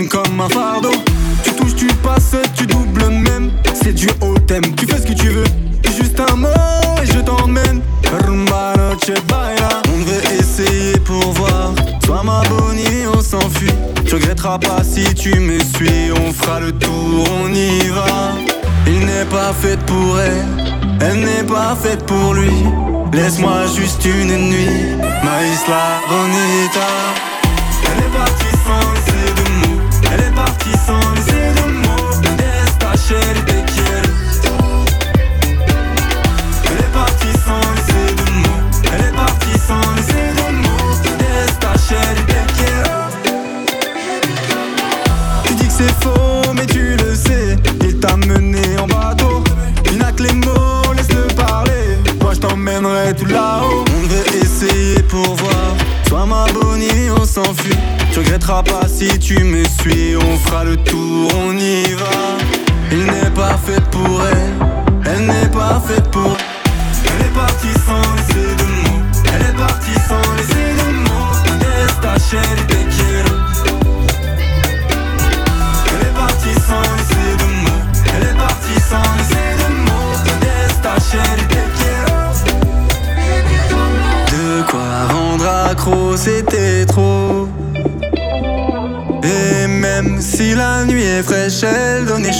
comme un fardeau. Tu touches, tu passes, tu doubles même. C'est du haut thème, tu fais ce que tu veux. Juste un mot et je t'emmène. On veut essayer pour voir. Sois ma bonnie, on s'enfuit. Tu regretteras pas si tu me suis. On fera le tour, on y va. Il n'est pas fait pour elle, elle n'est pas faite pour lui. Laisse-moi juste une nuit, ma isla bonita. Si tu me suis.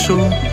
Elle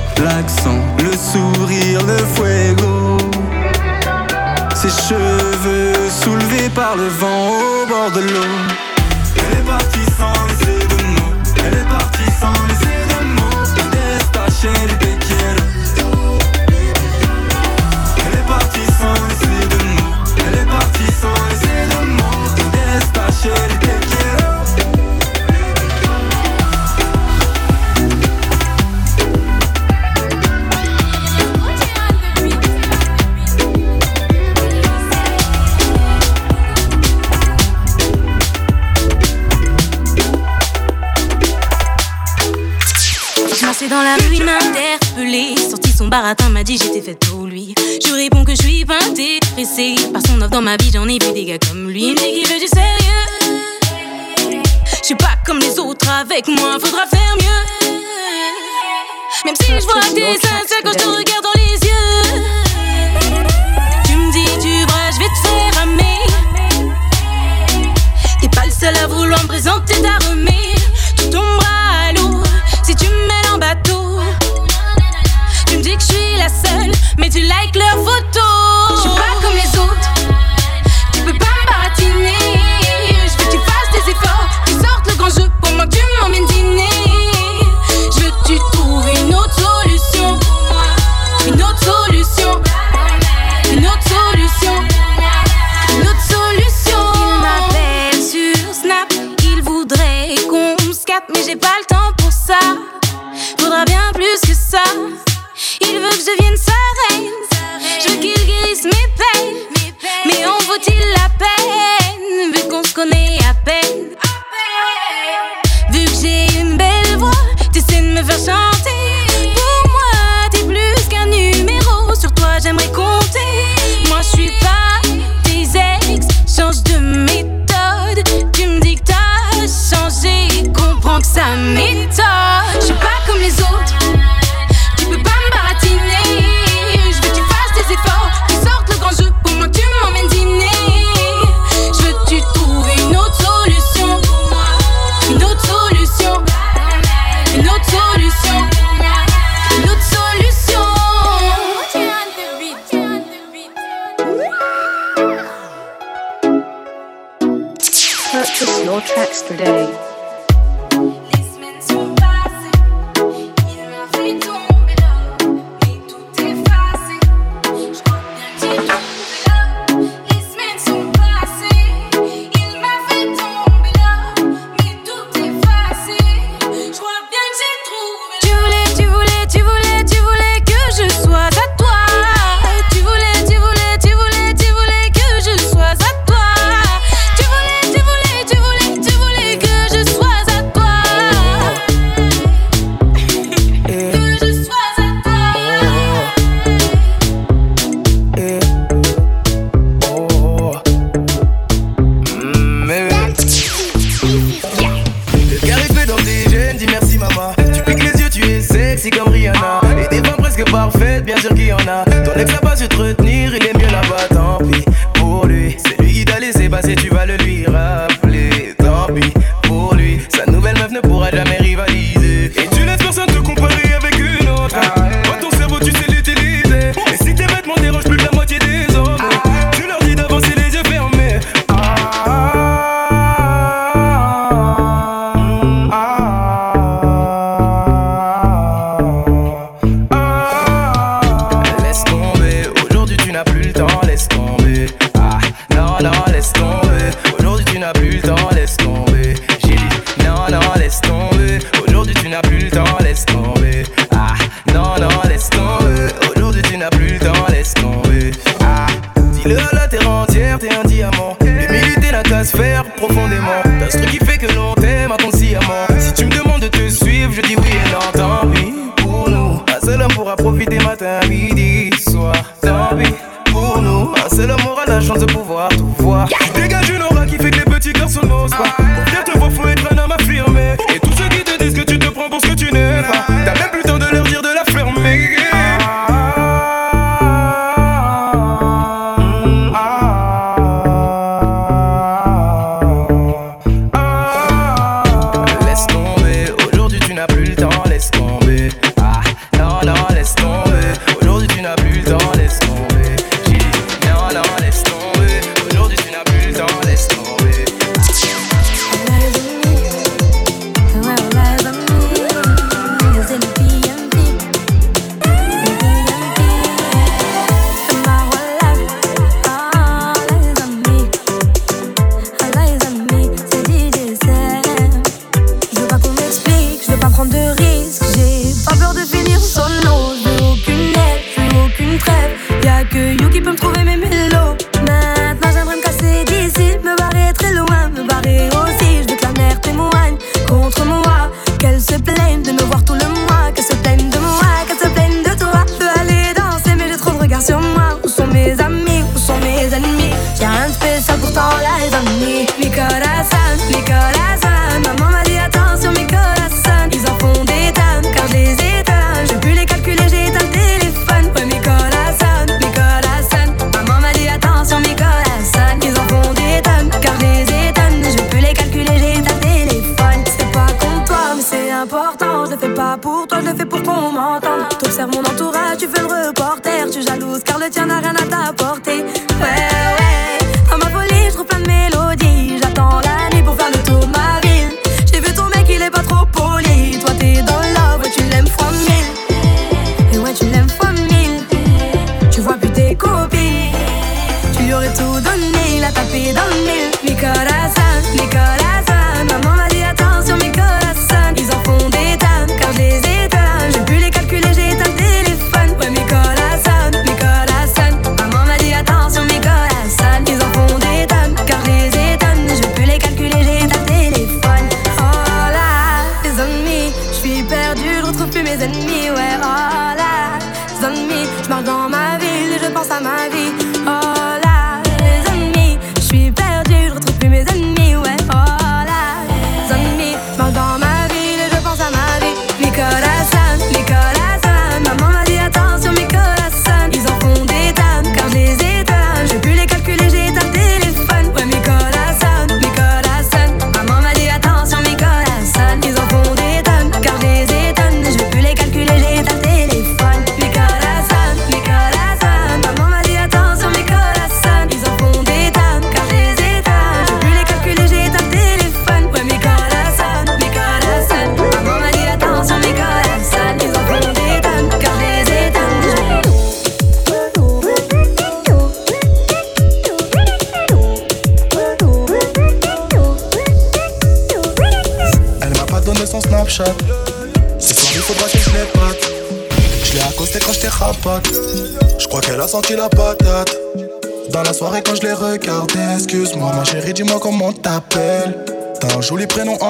baratin, m'a dit j'étais faite pour lui. Je réponds que je suis pas intéressée par son offre dans ma vie. J'en ai vu des gars comme lui. Dit qu'il veut du sérieux. Je suis pas comme les autres avec moi, faudra faire mieux. Même si je vois t'es sincère quand je te regarde dans les yeux. Tu me dis du bras, je vais te faire ramer. T'es pas le seul à vouloir me présenter ta remise. Mais tu likes leurs photos. Je suis pas comme les autres, tu peux pas me baratiner. Je veux que tu fasses des efforts, tu sortes le grand jeu pour moi, que tu m'emmènes dîner. Je veux que tu trouves une autre solution, une autre solution, une autre solution. Une autre solution. Il m'appelle sur Snap. Il voudrait qu'on se capte, mais j'ai pas le temps pour ça. Faudra bien plus que ça. Il veut que je devienne sa reine. Je veux qu'il guérisse mes peines. Mais en vaut-il la peine? Vu qu'on se connaît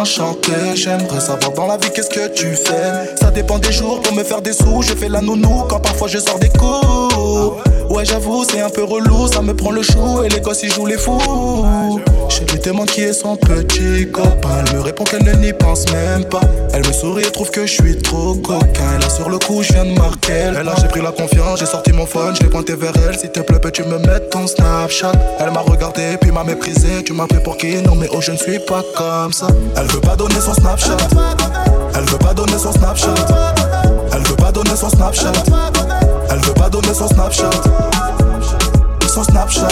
J'aimerais savoir dans la vie qu'est-ce que tu fais? Ça dépend des jours pour me faire des sous. Je fais la nounou quand parfois je sors des coups. Ouais, j'avoue, c'est un peu relou, ça me prend le chou et les gosses ils jouent les fous. Je lui demande qui est son petit copain. Elle me répond qu'elle ne n'y pense même pas. Elle me sourit et trouve que je suis trop coquin. Là, sur le coup, je viens de marquer. Elle a, j'ai pris la confiance, j'ai sorti mon phone, je l'ai pointé vers elle. S'il te plaît, peux-tu me mettre ton Snapchat? Elle m'a regardé, puis m'a méprisé. Tu m'as pris pour qui? Non, mais oh, je ne suis pas comme ça. Elle veut pas donner son Snapchat. Elle veut pas donner son Snapchat. Elle veut pas donner son Snapchat. Elle veut pas donner son Snapchat. Son Snapchat.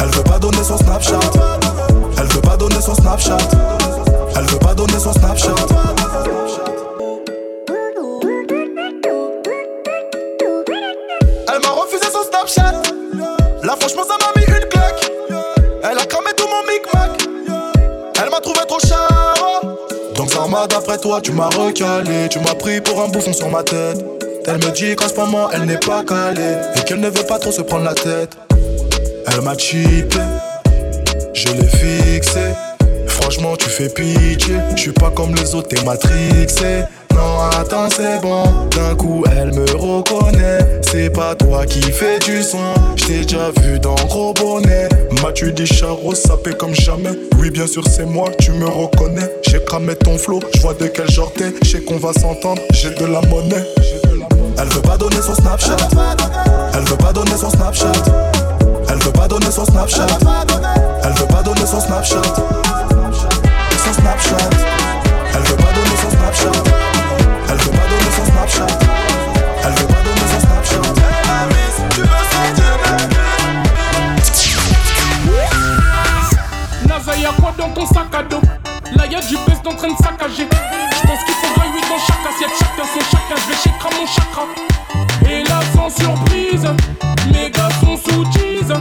Elle veut pas donner son Snapchat. Elle veut pas donner son Snapchat. Elle veut pas donner son Snapchat. Elle m'a refusé son Snapchat. Là, franchement, ça m'a mis une claque. Elle a cramé tout mon micmac. Elle m'a trouvé trop cher. Donc, ça m'a d'après toi, tu m'as recalé. Tu m'as pris pour un bouffon sur ma tête. Elle me dit qu'en ce moment, elle n'est pas calée. Et qu'elle ne veut pas trop se prendre la tête. Elle m'a cheaté, je l'ai fixé. Franchement, tu fais pitié. Je suis pas comme les autres, t'es matrixé. Non, attends, c'est bon. D'un coup, elle me reconnaît. C'est pas toi qui fais du son. J't'ai déjà vu dans gros bonnet. M'as-tu dit charo, sapé comme jamais? Oui, bien sûr, c'est moi, tu me reconnais. J'ai cramé ton flow, j'vois de quel genre t'es. J'sais qu'on va s'entendre, j'ai de la monnaie. Elle veut pas donner son Snapchat. Elle veut pas donner son Snapchat. Elle veut pas donner son Snapchat. Elle veut pas donner son Snapchat. Son Snapchat. Elle veut pas donner son Snapchat. Elle veut pas donner son Snapchat. Tu y'a quoi dans ton sac à dos Là y'a du best en train de saccager. J'pense qu'il faudra 8 dans chaque assiette, chacun son chacun. J'vais chécra mon chakra. Et là, sans surprise, mes gars sont sous tease.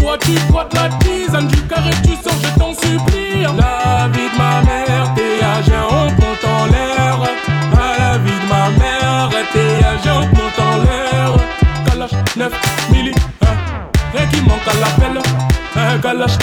Toi, tu bois de la tisane, du carré, tu sors, je t'en supplie. Un galache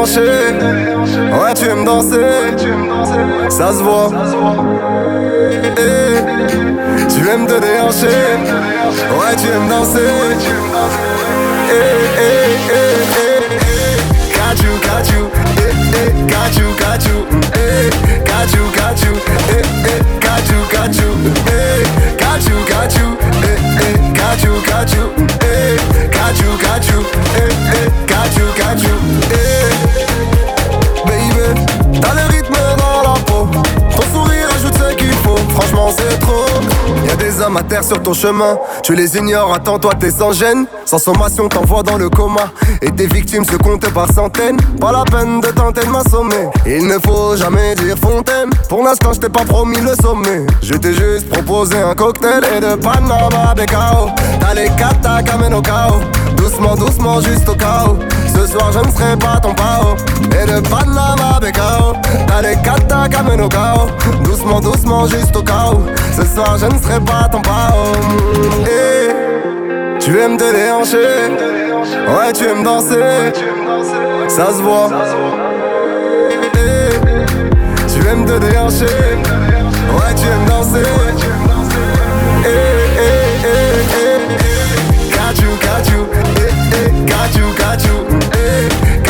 Ouais, tu aimes danser. Ça se voit. Tu aimes te déhancher. Ouais, tu aimes danser. Eh, eh, eh. Got you, got you, got you, got you, got you, got you, got you, got you, got you, got you, got you, got you, got you, got you, got you, got you, franchement c'est trop. Y'a des hommes à terre sur ton chemin, tu les ignores, attends-toi, t'es sans gêne. Sans sommation, t'envoies dans le coma. Et tes victimes se comptent par centaines. Pas la peine de tenter de m'assommer. Il ne faut jamais dire fontaine. Pour l'instant, je t'ai pas promis le sommet. Je t'ai juste proposé un cocktail et de Panama Becao. T'as les kata au chaos. Doucement, doucement, juste au chaos. Ce soir, je ne serai pas ton pao. Et de Panama Becao. T'as les kata qu'amène au. Doucement, doucement, juste au chaos. Ce soir, je ne serai pas ton pao. Et tu aimes te déhancher. Ouais, tu aimes danser. Ça se voit. Eh, tu aimes te déhancher. Ouais, tu aimes danser. Eh,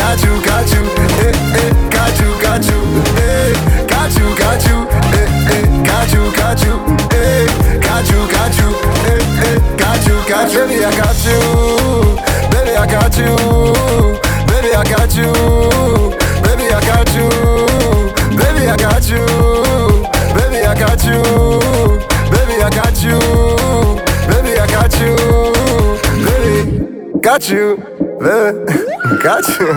got you, got you. Eh, eh, got you, got you. Eh, got you, got you. Eh, eh, got you, got you. Eh, got you, got you. Eh, eh, got you, got you. Baby, I got you. Baby, I got you. Baby, I got you. Baby, I got you. Baby, I got you. Baby, I got you. Baby, I got you. Baby, I got you. Baby, got you. Got you.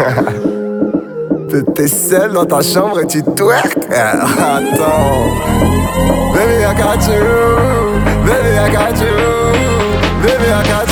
T'es- seul dans ta chambre et tu twerk Attends. Baby I got you. Baby I got you. Baby I got you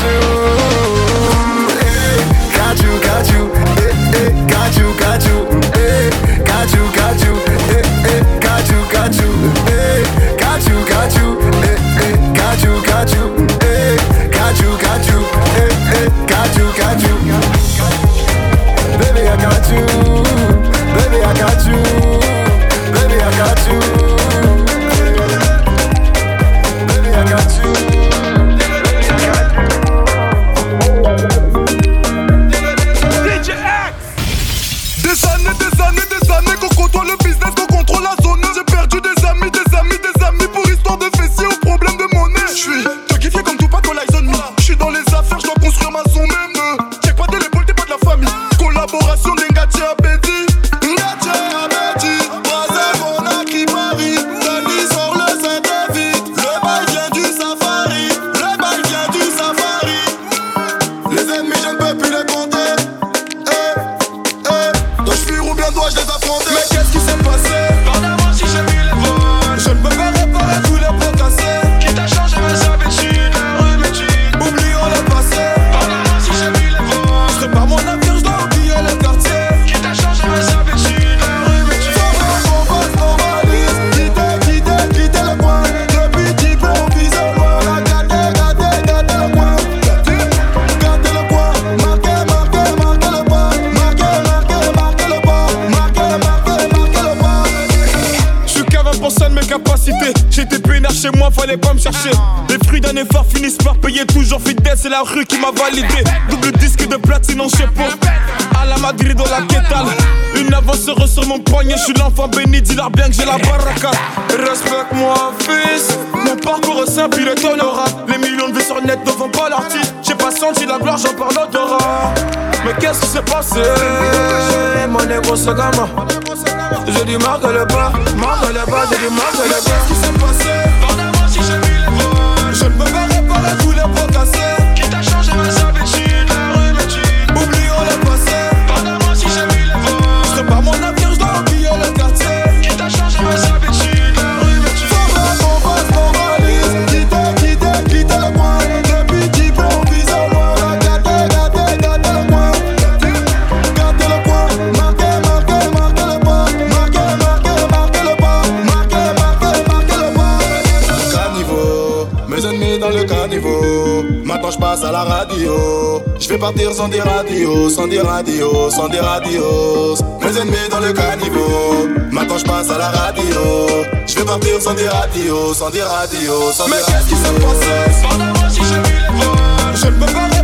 7 millions de peuples finissent par payer toujours fidèle. C'est la rue qui m'a validé. Double disque de platine en chapeau. À la Madrid dans la quétale. Une avanceuse sur mon poignet, je suis l'enfant béni, dis-leur bien que j'ai la baraka. Respecte-moi, fils. Mon parcours est simple, il est tolérable. Les millions de vues sur net ne font pas l'artiste. J'ai pas senti la gloire, j'en parle d'odorat. Mais qu'est-ce qui s'est passé? Mon négro, ce gamin. J'ai dû marquer le pas, marquer le pas, j'ai dû marquer le pas. Qu'est-ce qui s'est passé? Je peux pas Pardonne-moi si j'ai mis les voix. Je pas mon avenir, je dois oublier le quartier. Qui t'a changé ma à la radio. Je vais partir sans des radios, sans des radios, sans des radios. Mes ennemis dans le caniveau. Maintenant je passe à la radio. Je vais partir sans des radios, sans des radios, sans Mais des qu'est-ce qui j'ai les Je ne peux pas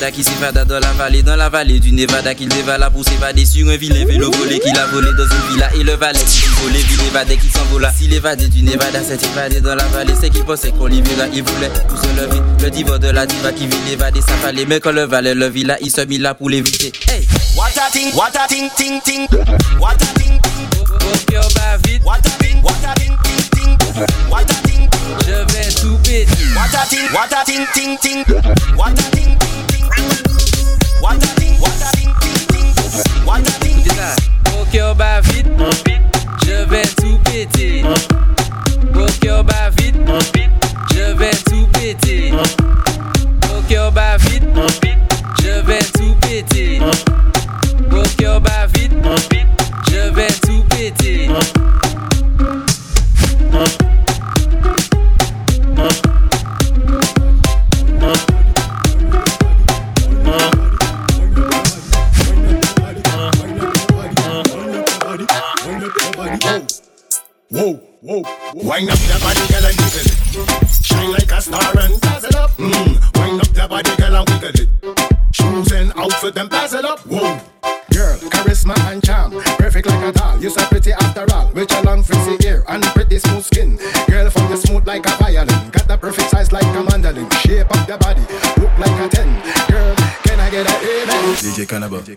Nevada qui s'évada dans la vallée, dans la vallée du Nevada qu'il dévala pour s'évader sur un vilain vélo volé qu'il a volé dans une villa et le valet qui volait, puis l'évadé qui s'envola. Si l'évadé du Nevada s'est évadé dans la vallée, c'est qu'il pensait qu'on l'y verra, il voulait tout se lever. Le divorce de la diva qui vit l'évadé, ça fallait, mais quand le valet le vit là, il se mit là pour l'éviter. Hey! What a ting, what a ting, ting, ting. What a ting, bat vite, what a ting, what a ting, ting, ting. What a ting, je vais tout péter. what a ting, what a ting, ting, ting. What a ting, ting, ting. What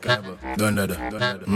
Kaaba. Done that. Done that.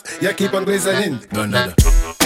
Hot. Keep on glistening. Done that.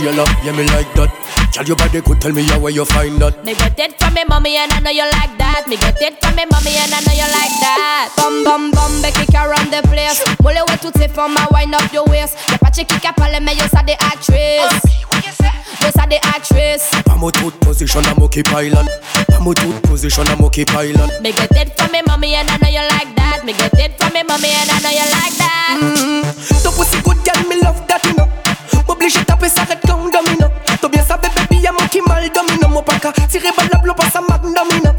Sheila, yeah me like that. Tell your body could tell me yeah where you find that. Me get it from me mommy and I know you like that Me get it from me mommy and I know you like that Bum bum bum kick around the place Mole wet to take from my wind up your waist Y'a pas check qui parle mais yo ça des actrices Yo ça des actrices I'm a tooth position, I'm okay pilot. I'm a tooth position, I'm okay pilot. Me get it from me mommy and I know you like that Me get it from me mommy and I know you like that mm-hmm. Ton pussy good girl, me love that you know. M'oblige taper ça red comme domino. T'as bien ça baby, y'a mon qui mal domino. Mon qu'à tirer balle la blow pas ça mag domino.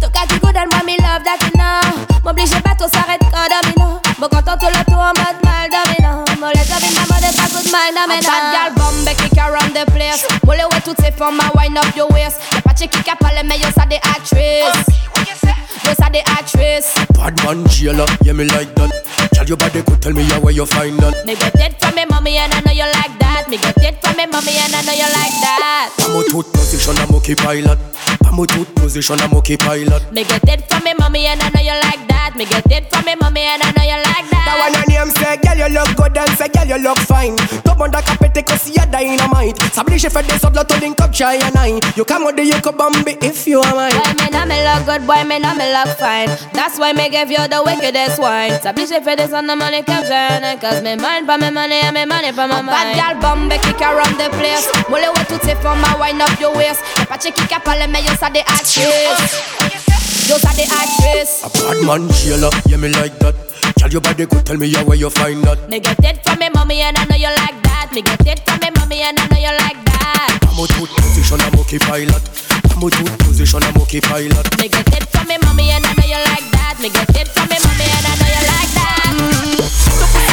Tout cas du good and moi me love that you know. M'oblige pas tout s'arrête quand domino. Bon quand on tout le tour en mode mal domino. Moi les amis ma mode pas good mind domino. Bad girl bombe kick around the place. Mole ouais toutes ces femmes à wind up your waist. Y'a pas check qui a parlé mais yo ça des actrices Yo ça des actrices Bad man Sheila, yeah me like that. Tell your body could tell me yeah where you find that. Me get it from me mommy and I know you like that Me get it from me mommy and I know you like that I'm a tooth position, I'm okay pilot. I'm a tooth position, I'm okay pilot. Me get it from me mommy and I know you like that Me get it from me mommy and I know you like that That one her name say, girl you look good and say, girl you look fine. Tout monde a capté que si y'a dynamite. S'oblige fait des autres, l'autre link up, try and I. You come with the you could bomb if you are mine. Boy, me know me look good, boy, me know me look fine. That's why me give you the wickedest wine. S'oblige fait des on the money caption. Cause me mind pa me money and me money pa my mind. Bad girl bombe kick around the place. Mole ouais toutes ces femmes à wind up your waist. Y'a pas check qui a parlé, mais yo ça des actrices. Yo ça des actrices. A bad man Sheila, yeah me like that. Tell your body could tell me yeah where you find that. Me get it from me mommy and I know you like that. Me get it from me mommy and I know you like that. I'm a tooth position, I'm okay pilot. I'm a tooth position, I'm okay pilot. Me get it from me mommy and I know you like that. Me get it from me mommy and I know you like that. Mm. Good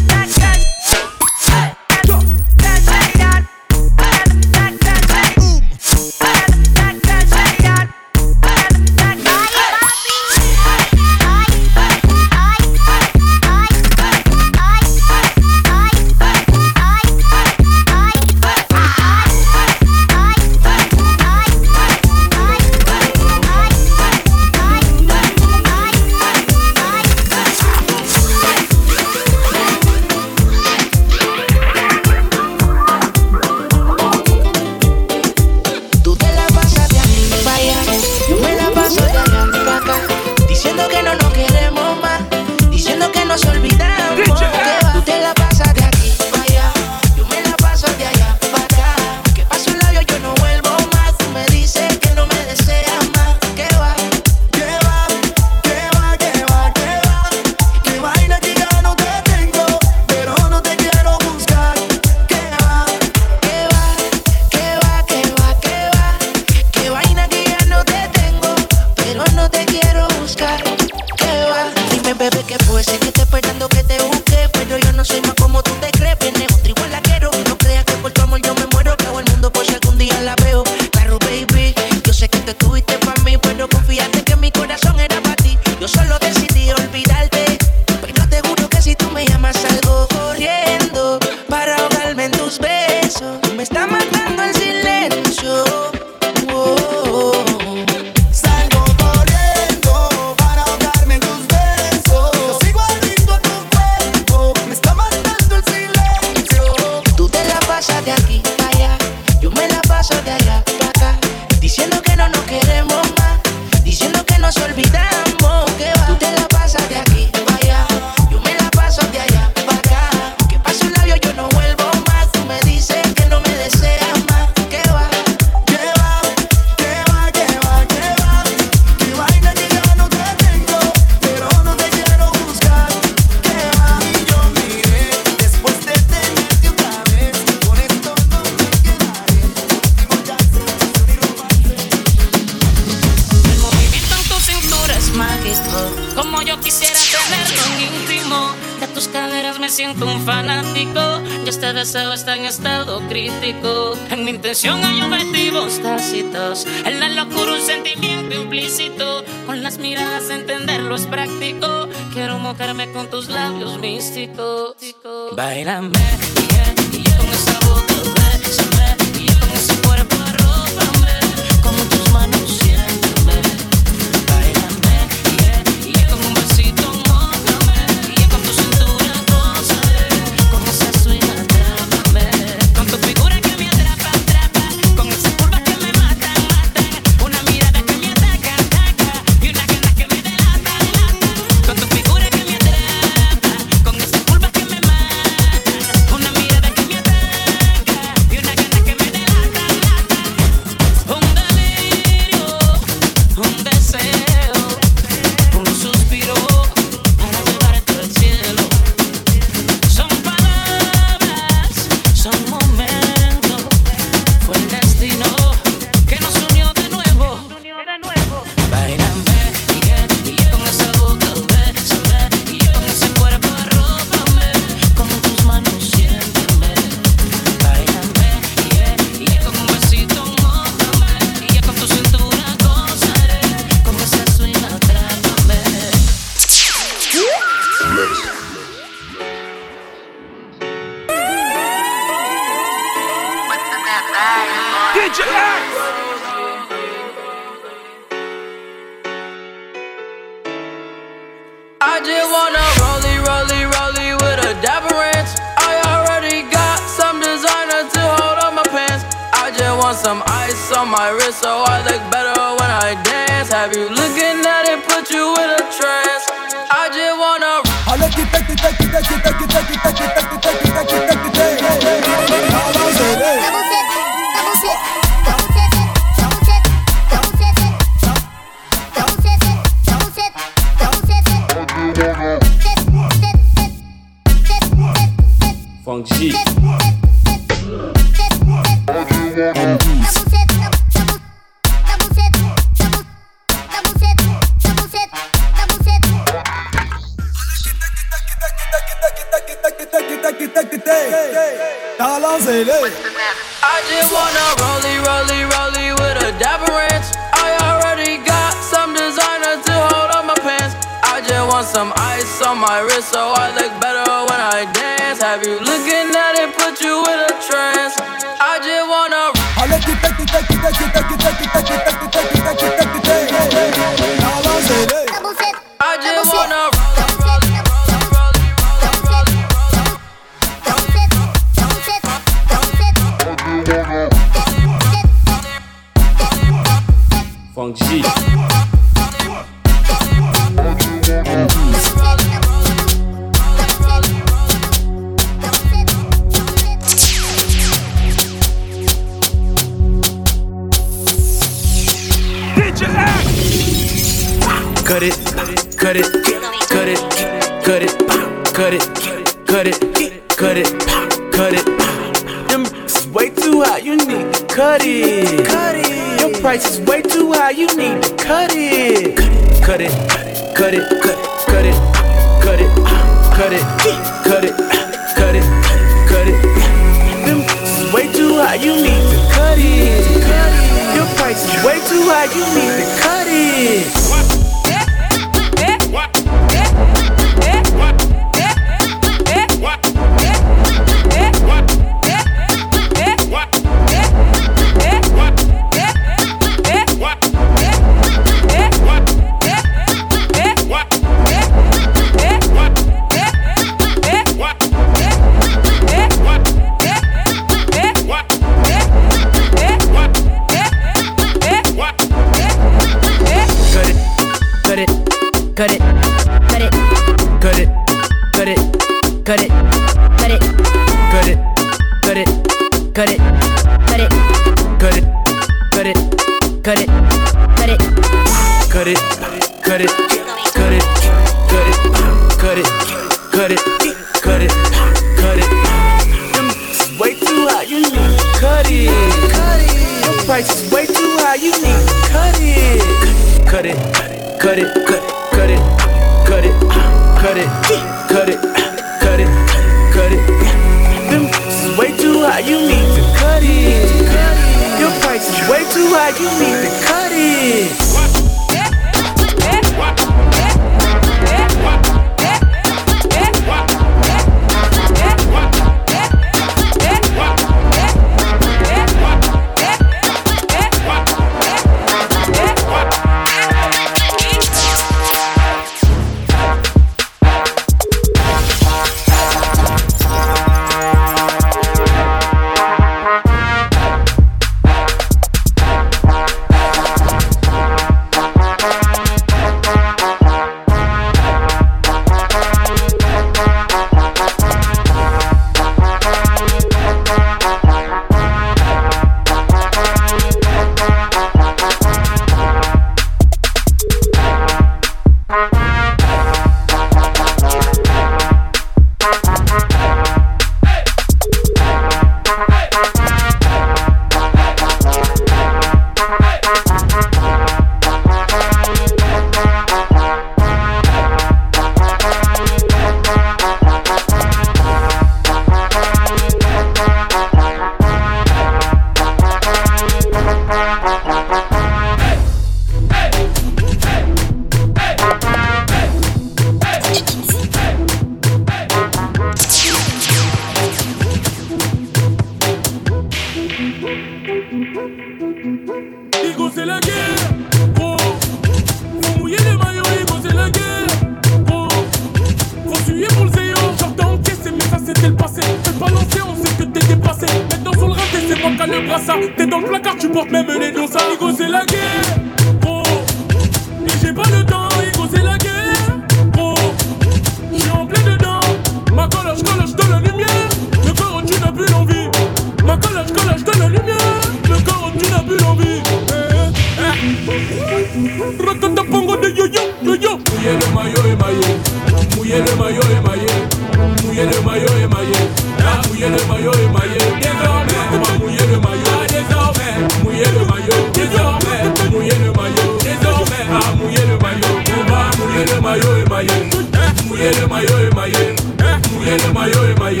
mouiller le maillot et maillot.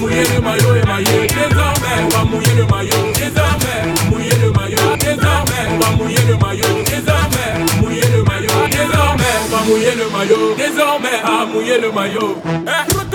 Mouiller le maillot maillot. Désormais, on va mouiller le maillot. Désormais, mouiller le maillot. Désormais, on va mouiller le maillot. Désormais, mouiller le maillot. Désormais, on va mouiller le maillot. Désormais, à mouiller le maillot. Eh,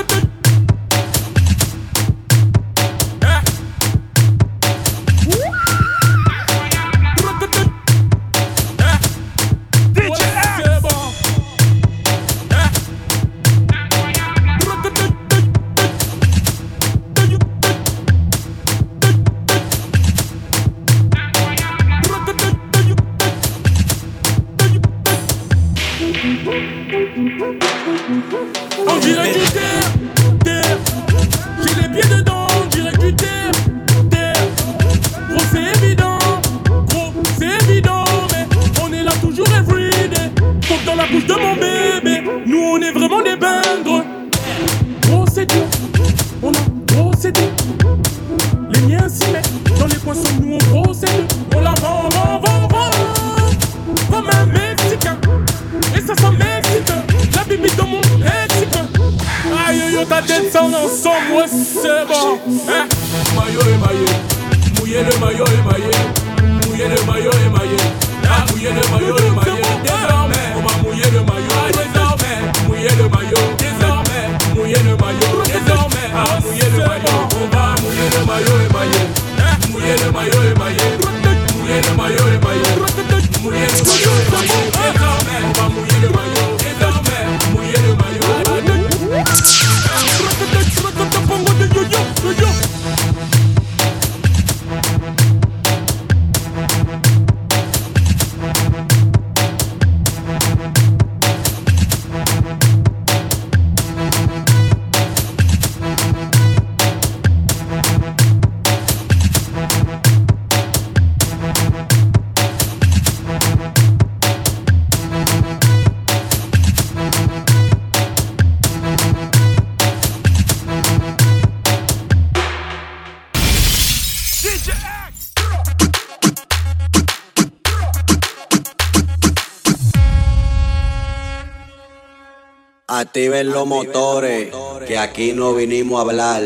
Activen los motores, que aquí no vinimos a hablar.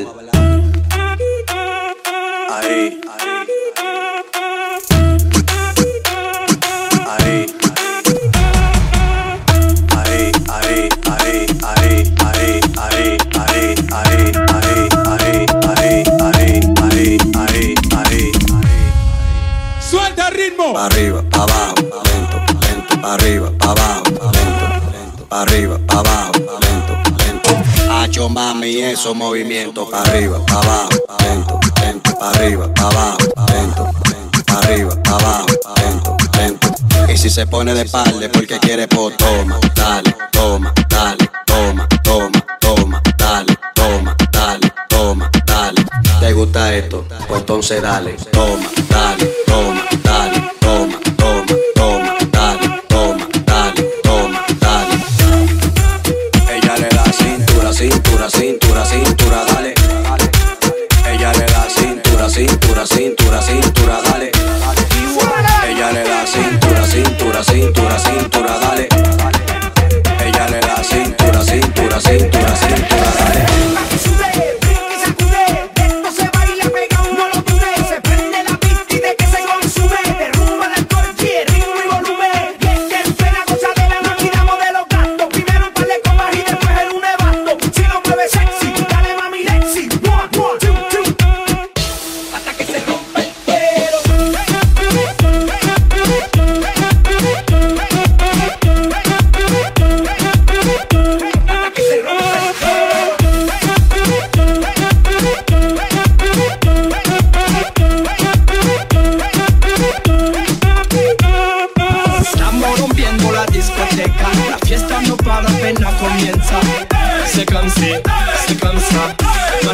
Ahí. Hacho mami, esos movimientos, pa' arriba, pa' abajo, lento, lento, pa' arriba, pa' abajo, lento, lento, arriba, pa' abajo, lento, lento. Y si se pone de espalda es porque quiere, pues toma, dale, toma, dale, toma, toma, toma, dale, toma, dale, toma, dale. ¿Te gusta esto? Pues entonces dale, toma, dale, toma,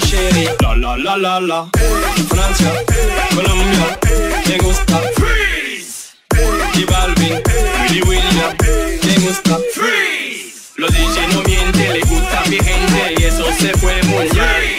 chérie. La la la la la. Francia, Colombia, me gusta. Freeze. Y Balvin, Willy William, me gusta. Freeze. Los DJ no mienten, le gusta a mi gente y eso se fue muy bien.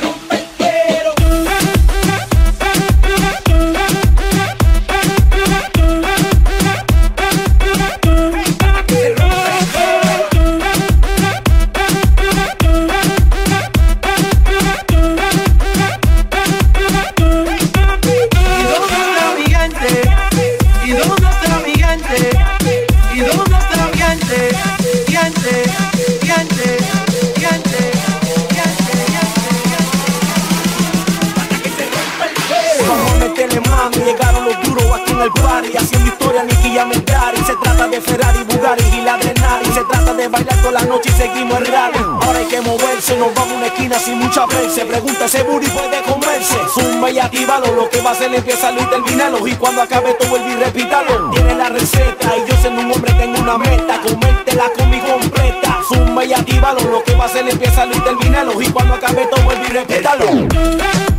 en el party Haciendo historia, Nicky y Se trata de Ferrari, Bugatti y la y Se trata de bailar toda la noche y seguimos el Ahora hay que moverse, nos vamos a una esquina sin mucha Se pregunta ese booty puede comerse Zumba y actívalo, lo que va a hacer empieza y terminalo Y cuando acabe todo vuelve y repítalo. Tiene la receta y yo siendo un hombre tengo una meta. Comértela con mi completa. Zumba y actívalo, lo que va a hacer empieza y terminalo Y cuando acabe todo vuelve y repítalo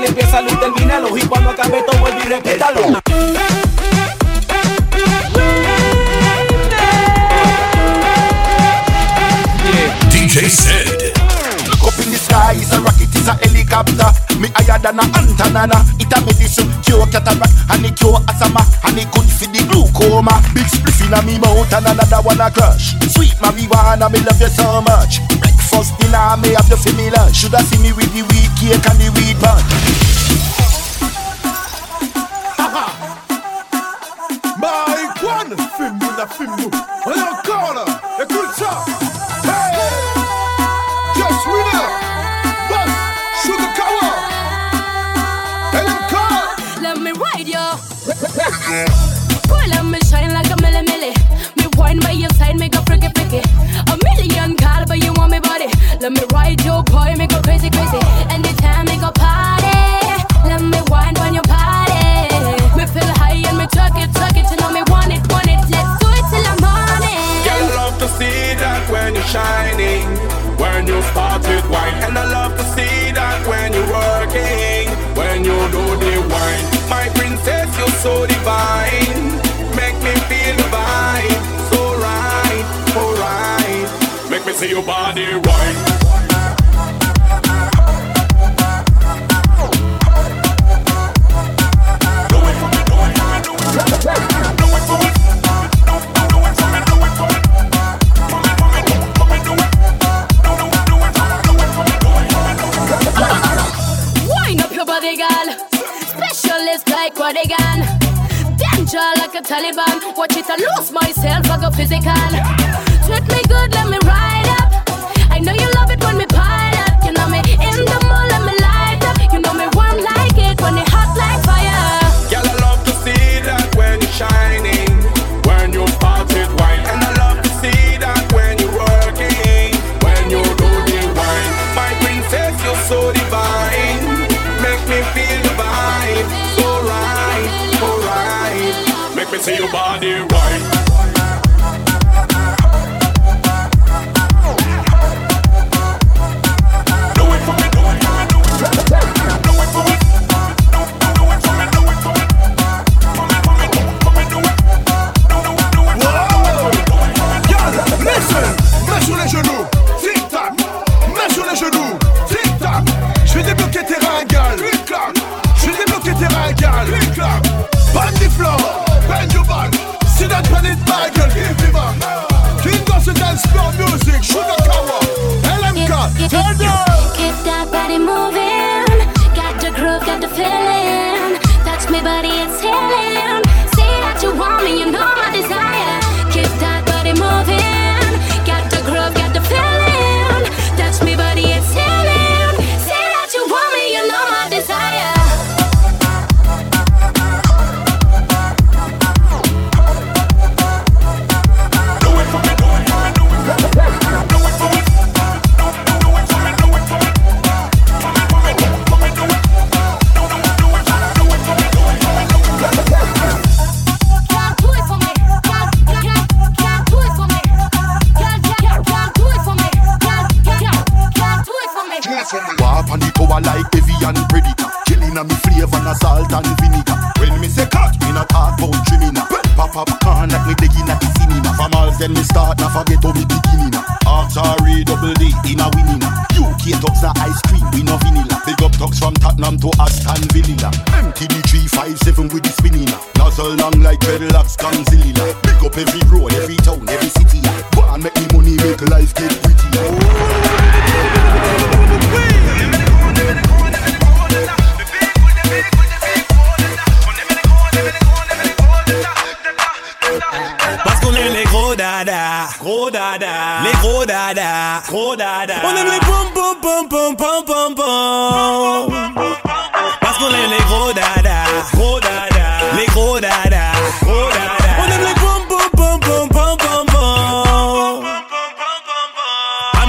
que va a ser empieza y terminalo Y cuando acabe todo vuelve y repítalo DJ said. Look up in the sky, it's a rocket, it's a helicopter. Me higher than a antenna. It a medicine, cure cataract, and it cure asthma, and it good for the glaucoma. Big spliff in a me mouth and another one a crush. Sweet marijuana, me love you so much. Breakfast, dinner, me have you for me lunch. Shoulda see me with the weed cake and the weed bun. Mike One, film film nous. On est encore Let me ride your boy, make a crazy crazy. Anytime, make a party. Let me wine when you party. Me feel high and me tuck it, tuck it. Know me want it, want it. Let's do it till the morning. Girl, I love to see that when you're shining, when you start with wine, and I love to see that when you're working, when you do the wine. My princess, you're so divine, see your body what they. Danger like a Taliban. Watch it, I lose myself, I go physical. Treat me good, let me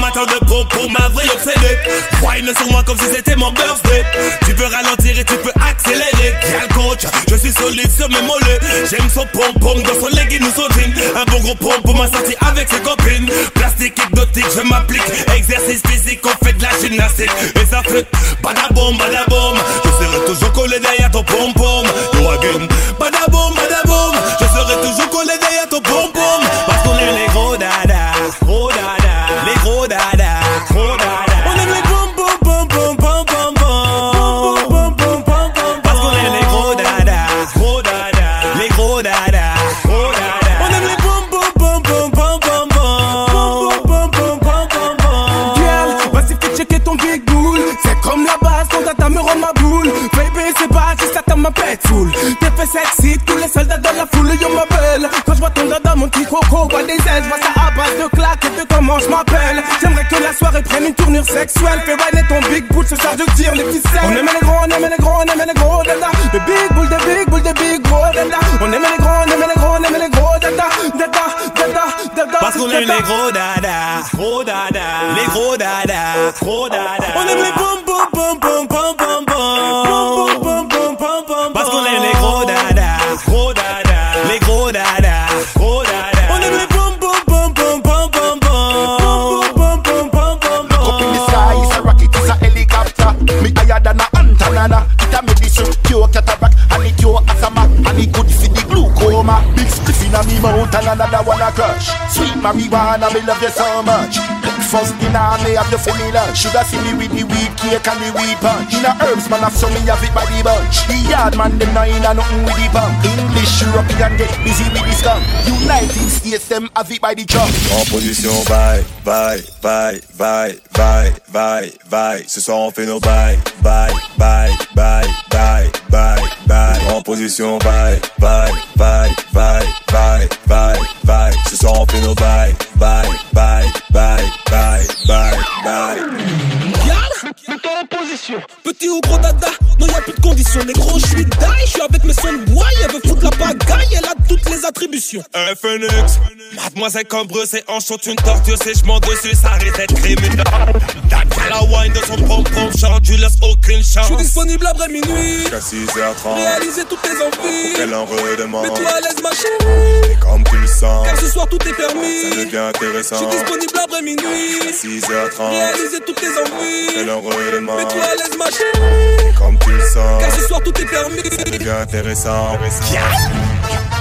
Amateur de propos, ma vraie obsédée. Wine sur moi comme si c'était mon birthday. Tu peux ralentir et tu peux accélérer. Quel coach, je suis solide sur mes mollets. J'aime son pom pom dans son legging ou son jean. Un bon gros pom pour ma sortie avec ses copines. Plastique hypnotique, je m'applique. Exercice physique, on fait de la gymnastique. Et ça fait badabom, badabom. Je serai toujours collé derrière ton pom pom. Yo again, comment je m'appelle. J'aimerais que la soirée prenne une tournure sexuelle. Fais whiner ton big bull, ce soir je tire les ficelles. On aimait les gros, on aimait les gros, on aimait les gros dada Des big bull, des big bull, des big gros dada On aimait les gros, on aimait les gros, on aimait les gros dada Dada, dada, qu'on aime les gros dada, gros dada, les gros dada, gros dada. Marijuana, me love you so much. Breakfast, dinner, me have you for lunch. Shoulda see me with the weed cake and the weed punch. In a herbs, man, have some me have it by the bunch. The yard man, them not in a nothing with the pump. English, European, get busy with the scum. United States, them have it by the chunk. En position, bye, bye, bye, bye, bye, bye, bye. Ce soir on fait nos bye, bye, bye, bye, bye, bye, bye. En position, bye, bye, bye, bye, bye, bye, bye, bye, bye, bye, bye. Mets-toi en position. Petit ou gros dada, non y'a plus de conditions. Les gros, je suis die, je suis avec mes sons de bois. Elle veut foutre la pagaille, elle a attributions. Un phoenix, mademoiselle Cambreuse et en chante une tortue, c'est je m'en dessus, ça arrête d'être criminel. T'as la wine de son pom-pom chante, tu laisses aucune chance. Je suis disponible après minuit. Jusqu'à 6h30. Réaliser toutes tes envies. Qu'elle en redemande. Mets-toi à l'aise, ma chérie. Et comme tu le sens, Car ce soir tout est permis. ça devient intéressant. Je suis disponible après minuit. À 6h30. Réaliser toutes tes envies. Qu'elle en redemande. Mets-toi à l'aise, ma chérie. Et comme tu le sens, Car ce soir tout est permis. ça devient intéressant. Mets-toi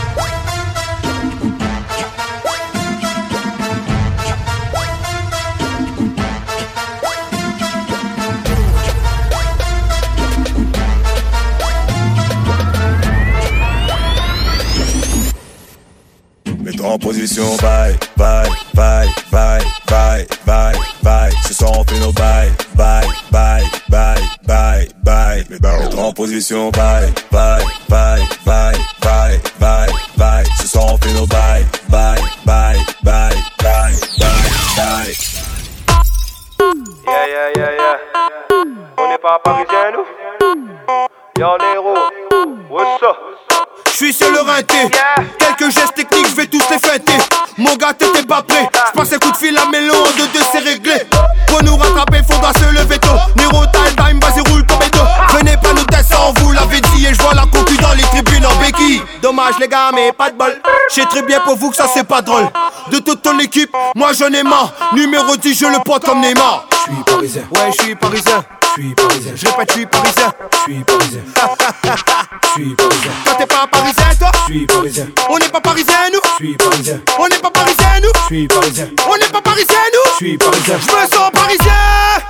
en position, bye, bye, bye, bye, bye, bye, bye. Ce soir on fait nos bye, bye, bye, bye, bye, bye. Mets-toi en position, bye, bye, bye, bye, bye, bye, bye. Ce soir on fait nos bye, bye, bye, bye, bye, bye, bye. Yeah, yeah, yeah, yeah. On n'est pas parisiens, nous Yo, Nero, what's up suis sur le rinté. Quelques gestes techniques, je vais tous les fêter. Mon gars, t'étais pas prêt. Je passe un coup de fil à Mélo, en deux deux c'est réglé. Pour nous rattraper, faudra se lever tôt. Nero, time, time, vas-y, roule comme béton. Venez pas nous tester, on vous l'avait dit. Et je vois la concu dans les tribunes en béquille. Dommage, les gars, mais pas de bol. Je sais très bien pour vous que ça, c'est pas drôle. De toute ton équipe, moi j'en ai marre. Numéro 10, je le porte comme Neymar. Je suis parisien. Ouais, je suis parisien. Je suis parisien. Je répète, je suis parisien. Je suis parisien. Je suis parisien. Toi, t'es pas parisien, toi Je suis parisien. On n'est pas parisien, nous Je suis parisien. On n'est pas parisien, nous Je suis parisien. On n'est pas parisien, nous Je suis parisien. Je me sens parisien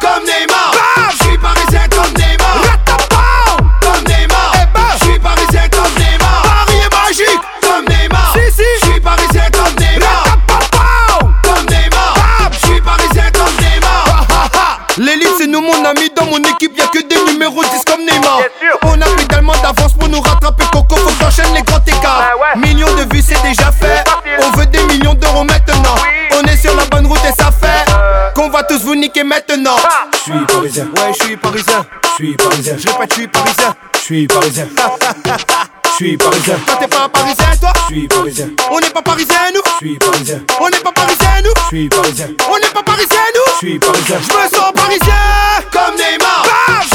comme Neymar. Je suis parisien comme Neymar. Ratapam comme Neymar. Eh ben, je suis parisien comme Neymar. Paris est magique comme Neymar. Si, si. Je suis parisien comme Neymar. Ratapam comme Neymar. Je suis parisien comme Neymar. Nous mon équipe y'a que des numéros 10 comme Neymar. On a pris tellement d'avance pour nous rattraper Coco faut que j'enchaîne les grands écarts. Millions de vues c'est déjà fait. On veut des millions d'euros maintenant. On est sur la bonne route et ça fait Qu'on va tous vous niquer maintenant. Je suis parisien Ouais je suis parisien Je suis parisien Je répète je suis parisien Je suis parisien Je suis parisien Toi t'es pas parisien toi Je suis parisien On n'est pas parisien nous Je suis parisien On n'est pas parisien nous Je suis parisien On n'est pas parisien nous Je suis parisien Je me sens parisien Comme Neymar Bam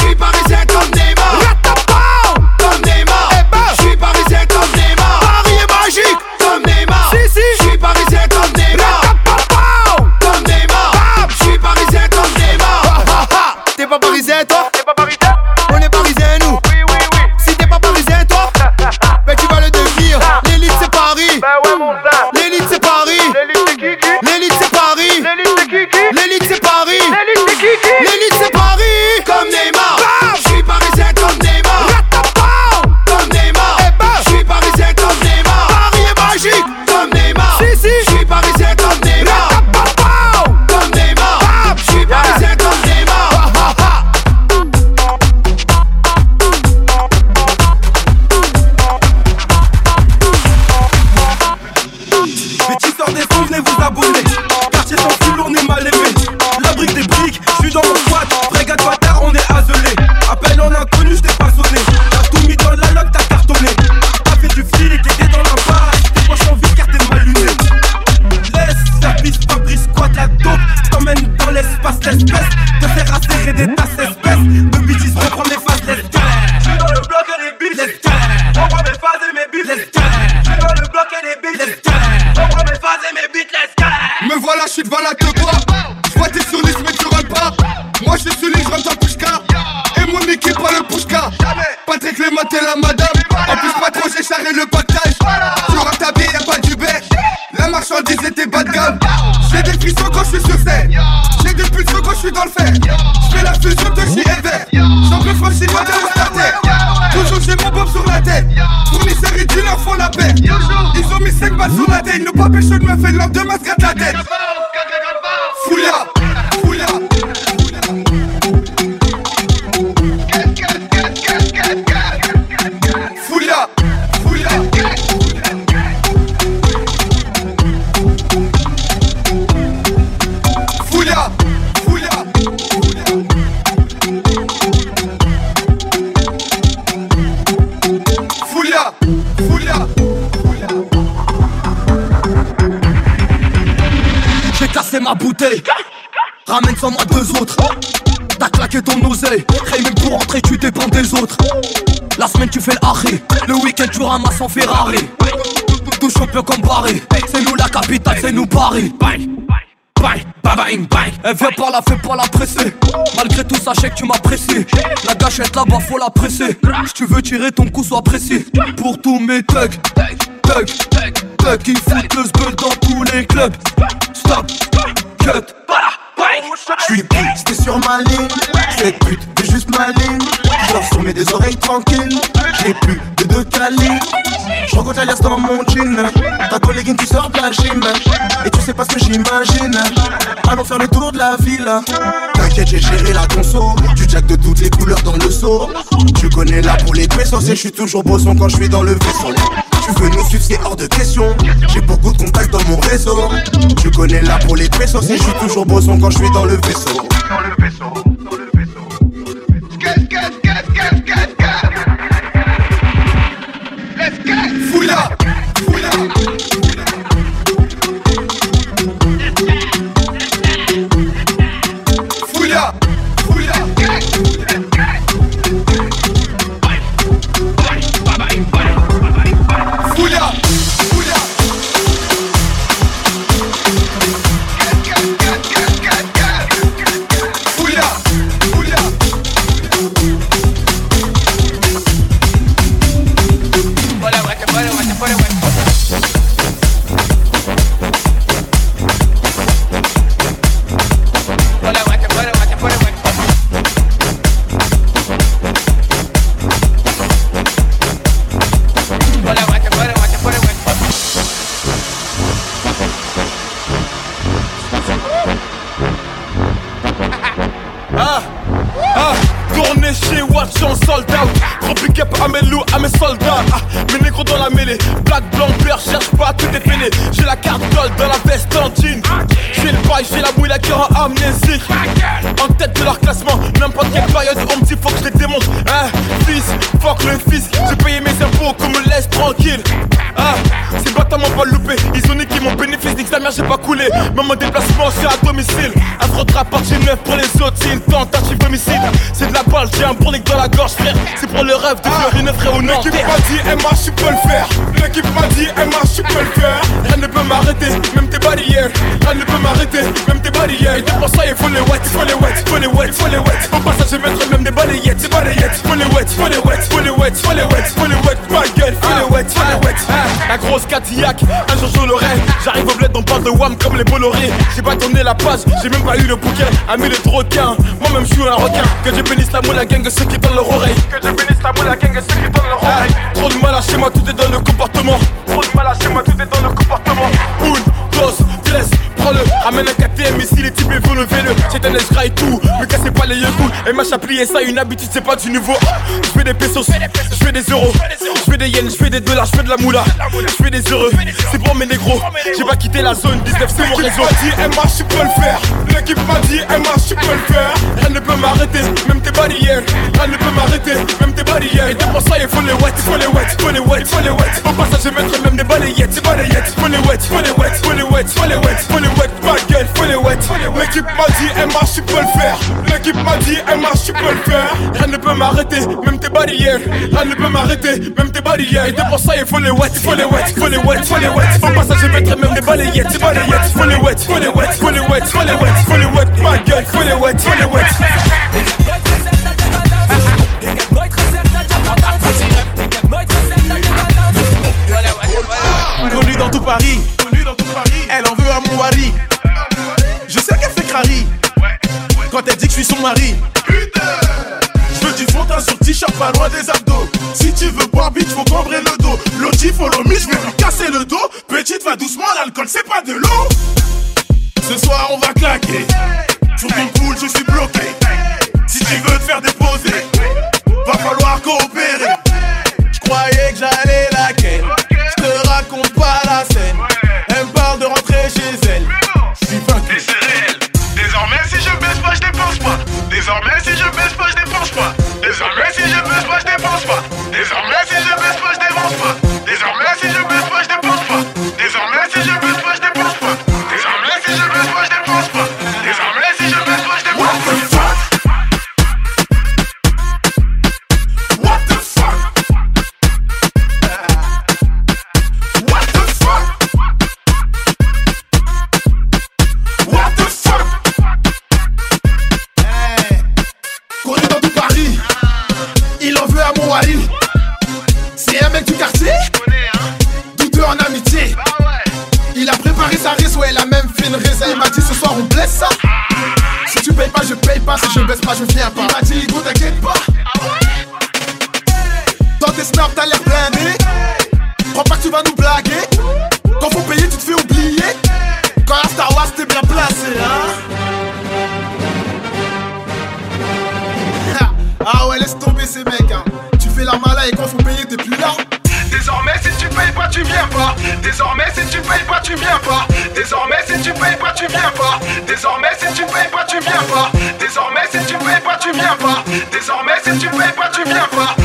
je suis dans le fer. J'fais la fusion de chez Ever. J'en peux moi de terre. Toujours j'ai mon bob sur la tête. Fournisseurs et dealers font la paix. Ils ont mis 5 balles sur la tête. Ils n'ont pas péché de me faire l'homme de ma gratte la tête. Foulia. Ramène sans moi deux autres. T'as claqué ton oseille même pour rentrer tu dépends des autres. La semaine tu fais l'arrêt Le week-end tu ramasses en Ferrari. Tout champion comme Paris C'est nous la capitale, c'est nous Paris. Bang, bang, bang, bang Elle vient par là, fais pas la presser. Malgré tout sachez que tu pressé. La gâchette là-bas faut la presser. Si tu veux tirer ton coup sois précis Pour tous mes thugs Thugs, thugs qui foutent le dans tous les clubs. Stop, cut J'suis pute, t'es sur ma ligne. Cette pute veut juste ma ligne. Genre sur mes deux oreilles tranquilles. J'ai plus de deux calibres. J'rencontre Alias dans mon jean. Ta collègue qui sort de la gym. Et tu sais pas ce que j'imagine. Allons faire le tour de la ville. T'inquiète, j'ai géré la conso. Du jack de toutes les couleurs dans le seau. Tu connais là pour les pesos. Et j'suis toujours bosson quand j'suis dans le vaisseau. Tu veux nous suivre, hors de question. J'ai beaucoup de contacts dans mon réseau. Tu connais là pour les pesos. Et j'suis toujours bosson quand j'suis dans le vaisseau. Fouilla, fouilla. Fouilla, comme les Bolloré. J'ai pas tourné la page, j'ai même pas eu le bouquin. Ami les requin, moi-même je suis un requin. Que je bénisse la moule, la gang, ceux qui donnent leur oreille. Que je bénisse la moule, la gang, ceux qui donnent leur oreille. Trop de mal à chez moi, tout est dans le comportement. Trop de mal à chez moi, tout est dans le comportement. Une, dos, tres, prends-le. Ramène un KTM ici, les types veulent lever le. C'est un escra et tout, me cassez pas les yeux cool. Et m'a ça, une habitude, c'est pas du nouveau. Je fais des pesos, je fais des euros. Je fais des yens, je fais des dollars, je fais de la moula. Je fais des heureux, c'est pour mes négros. J'ai pas quitté la zone 19, c'est mon réseau. dit, Emma, je peux le faire. L'équipe m'a dit, Emma, je peux le faire. Rien ne peut m'arrêter, même tes barrières. Rien ne peut m'arrêter, même tes barrières. Et pour ça, il faut les wet, faut les wet, faut les wet, faut les wet. Au passage, je mettrai même des balayettes, des balayettes. Faut les wet, faut les wet, faut les wet, faut les wet, faut les wet. Ma gueule, faut les wet, L'équipe m'a dit, marche, tu peux le faire. L'équipe m'a dit, marche, tu peux le faire. Rien ne peut m'arrêter, même tes barrières. Rien ne peut m'arrêter, même tes barrières. Et pour ça, il faut les wet, faut les wet, faut les wet, faut les wet. Au passage, je mettrai même les balayettes, les balayettes. Faut les wet, faut les wet, faut les wet, faut les wet, faut les wet. Ma gueule, faut les wet, faut les wet. Connu dans tout Paris, elle en veut à mon mari. Je sais qu'elle fait crari quand elle dit que je suis son mari. Je sur t-shirt pas loin des abdos. Si tu veux boire bitch, faut cambrer le dos. L'autre follow me, je vais lui casser le dos. Petite va doucement, l'alcool c'est pas de l'eau. Ce soir on va claquer. Sur ton pool, je suis bloqué. Si tu veux te faire déposer, va falloir coopérer. Je croyais que j'allais la ken. Je te raconte pas la scène. Désormais, si je baisse pas, je dépense pas. Désormais, si je baisse pas, je dépense pas. Si tu payes pas, je paye pas. Si je baisse pas, je viens pas. Il m'a dit, go, t'inquiète pas. Dans tes snaps, t'as l'air blindé. Crois pas que tu vas nous blaguer. Quand faut payer, tu te fais oublier. Quand à Star Wars, t'es bien placé, hein. Ah ouais, laisse tomber ces mecs, hein. Tu fais la mala et quand faut payer, t'es plus là. Désormais, si tu payes pas, tu viens pas. Désormais, si tu payes pas, tu viens pas. Désormais, si tu payes pas, tu viens pas. Désormais, si tu payes pas, tu viens pas. Désormais, si tu payes pas, tu viens pas. Désormais, si tu payes pas, tu viens pas.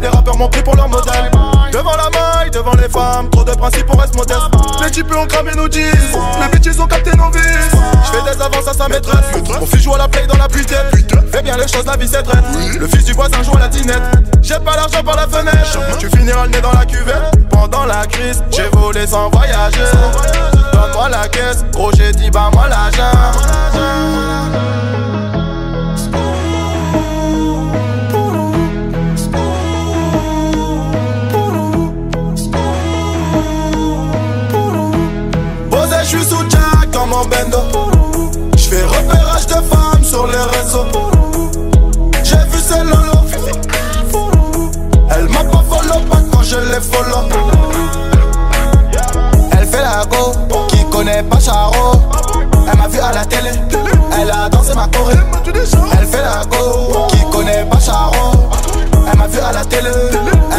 Les rappeurs m'ont pris pour leur modèle. Devant la maille, devant les femmes, trop de principes pour être modeste. Les types ont cramé nos jeans, les bitches ont capté nos vies. J'fais des avances à sa maîtresse. Mon fils joue à la play dans la puitaine. Fais bien les choses, la vie c'est traite. Le fils du voisin joue à la dinette. J'ai pas l'argent par la fenêtre. Tu finiras le nez dans la cuvette. Pendant la crise, j'ai volé sans voyager. donne-moi la caisse. Gros, j'ai dit, bah moi l'argent. Posé, Bendo. Je fais repérage de femmes sur les réseaux. J'ai vu ces lolo. Elle m'a pas follow pas quand je les follow. Elle fait la go, qui connaît pas Charo. Elle m'a vu à la télé, elle a dansé ma choré. Elle fait la go, qui connaît pas Charo. Elle m'a vu à la télé,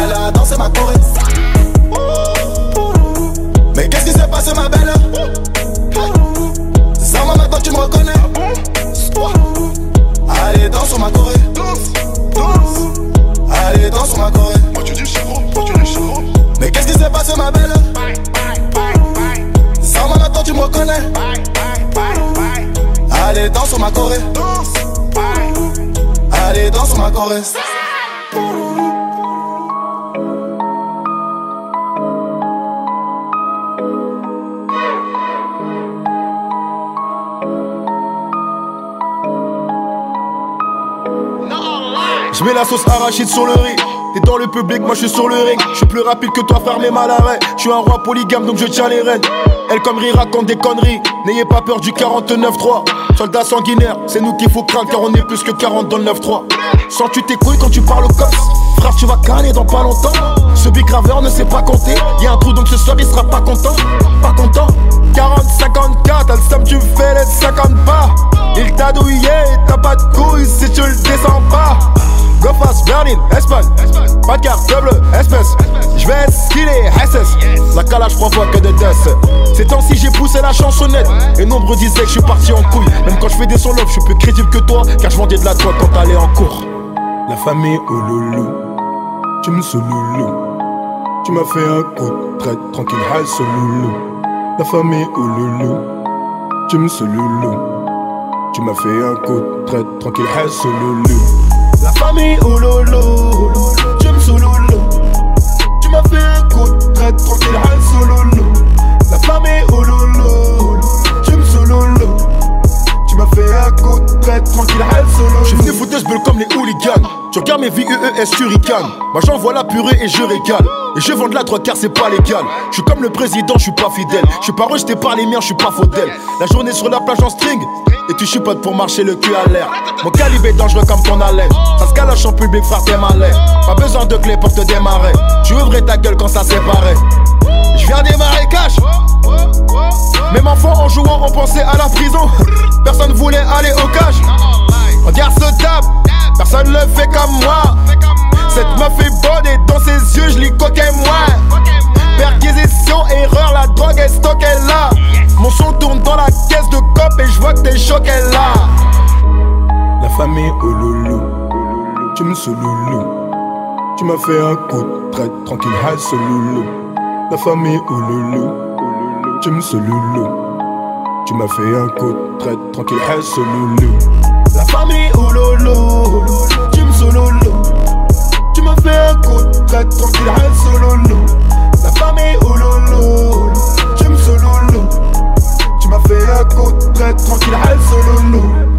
elle a dansé ma choré. Mais qu'est-ce qui s'est passé ma belle? Tu me reconnais. Allez danse sur ma choré Allez danse sur ma choré Mais qu'est-ce qui s'est passé ma belle? Ça m'a maintenant tu me reconnais. Allez danse sur ma choré Allez danse sur ma choré Je mets la sauce arachide sur le riz. T'es dans le public, moi je suis sur le ring. Je suis plus rapide que toi, fermez mal arrêt. Je suis un roi polygame donc je tiens les rênes. Elle comme rire raconte des conneries. N'ayez pas peur du 49-3. Soldat sanguinaire, c'est nous qu'il faut craindre car on est plus que 40 dans le 9-3. Sens-tu tes couilles quand tu parles au cops Frère, tu vas canner dans pas longtemps. Ce big graveur ne sait pas compter. Y'a un trou donc ce soir il sera pas content. Pas content. 40, 54, t'as le somme, tu fais les 50 pas. Il t'a douillé, t'as pas de couilles si tu le descends pas. Go fast, Berlin, Espagne. Pas de carte double, espèce. Je vais skiller, SS. La calage provoque que de death. Ces temps-ci, j'ai poussé la chansonnette. Et nombreux disaient que je suis parti en couille. Même quand je fais des sons je suis plus crédible que toi. Car je vendais de la toi quand t'allais en cours. La famille, oh loulou. Tu me. Tu m'as fait un coup de traite, tranquille, high sur loulou. La famille, oh loulou. Tu me. Tu m'as fait un coup de traite, tranquille, high sur loulou. La famille, oh lolo, tu me sous. Tu m'as fait un coup de traite, tranquille, loulou. La famille, oh lolo, tu me sous. Tu m'as fait un coup de traite, tranquille, high sur loulou. J'suis venu foutre ce comme les hooligans. Tu regardes mes VEES, tu ricanes. Moi j'envoie la purée et je régale. Et je vends de la drogue car c'est pas légal. Je suis comme le président, je suis pas fidèle. Je suis pas rejeté par les miens, je suis pas faudel. La journée sur la plage en string. Et tu chipotes pour marcher le cul à l'air. Mon calibre est dangereux comme ton haleine. Ça se calache en public, frère, t'es malin. Pas besoin de clé pour te démarrer. Tu ouvrais ta gueule quand ça séparait. Je viens démarrer cash. Même enfants en jouant, on pensait à la prison. Personne voulait aller au cash. Regarde ce tape, personne le fait comme moi. Cette meuf est bonne et dans ses yeux, je lis coquet moi. Perquisition, erreur, la drogue est stockée là. Mon son tourne dans la caisse de cop et je vois que t'es choqué là. La famille au loulou, tu me. Tu m'as fait un coup de traite, tranquille, hal loulou. La famille au loulou, tu me. Tu m'as fait un coup de traite, tranquille, hal loulou. La famille au loulou, tu me. Tu m'as fait un coup de traite, tranquille, hal loulou mes ouloulou Tu me Tu m'as fait un coup de tranquille, elle solo